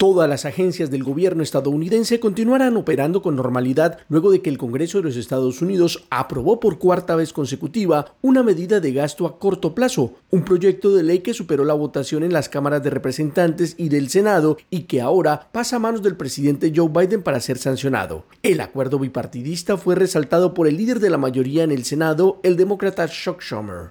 Todas las agencias del gobierno estadounidense continuarán operando con normalidad luego de que el Congreso de los Estados Unidos aprobó por cuarta vez consecutiva una medida de gasto a corto plazo, un proyecto de ley que superó la votación en las cámaras de representantes y del Senado y que ahora pasa a manos del presidente Joe Biden para ser sancionado. El acuerdo bipartidista fue resaltado por el líder de la mayoría en el Senado, el demócrata Chuck Schumer.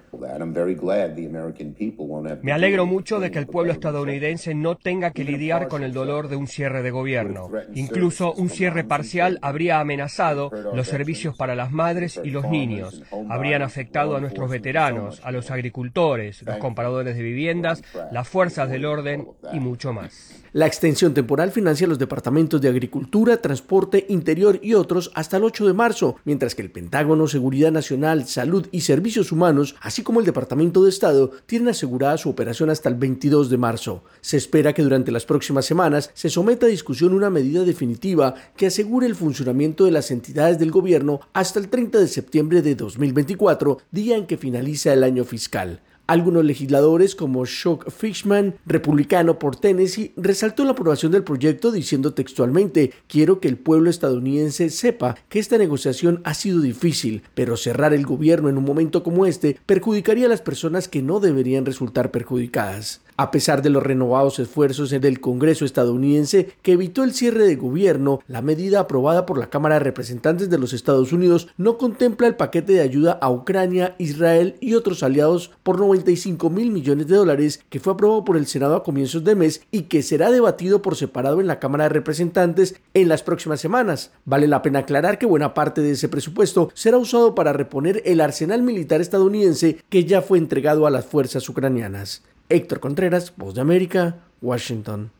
Me alegro mucho de que el pueblo estadounidense no tenga que lidiar con el dolor de un cierre de gobierno. Incluso un cierre parcial habría amenazado los servicios para las madres y los niños, habrían afectado a nuestros veteranos, a los agricultores, los comparadores de viviendas, las fuerzas del orden y mucho más. La extensión temporal financia los departamentos de Agricultura, Transporte, Interior y otros hasta el 8 de marzo, mientras que el Pentágono, Seguridad Nacional, Salud y Servicios Humanos, así el Departamento de Estado, tienen asegurada su operación hasta el 22 de marzo. Se espera que durante las próximas semanas se someta a discusión una medida definitiva que asegure el funcionamiento de las entidades del gobierno hasta el 30 de septiembre de 2024, día en que finaliza el año fiscal. Algunos legisladores, como Chuck Fishman, republicano por Tennessee, resaltó la aprobación del proyecto diciendo textualmente, quiero que el pueblo estadounidense sepa que esta negociación ha sido difícil, pero cerrar el gobierno en un momento como este perjudicaría a las personas que no deberían resultar perjudicadas. A pesar de los renovados esfuerzos del Congreso estadounidense que evitó el cierre de gobierno, la medida aprobada por la Cámara de Representantes de los Estados Unidos no contempla el paquete de ayuda a Ucrania, Israel y otros aliados por 95 mil millones de dólares que fue aprobado por el Senado a comienzos de mes y que será debatido por separado en la Cámara de Representantes en las próximas semanas. Vale la pena aclarar que buena parte de ese presupuesto será usado para reponer el arsenal militar estadounidense que ya fue entregado a las fuerzas ucranianas. Héctor Contreras, Voz de América, Washington.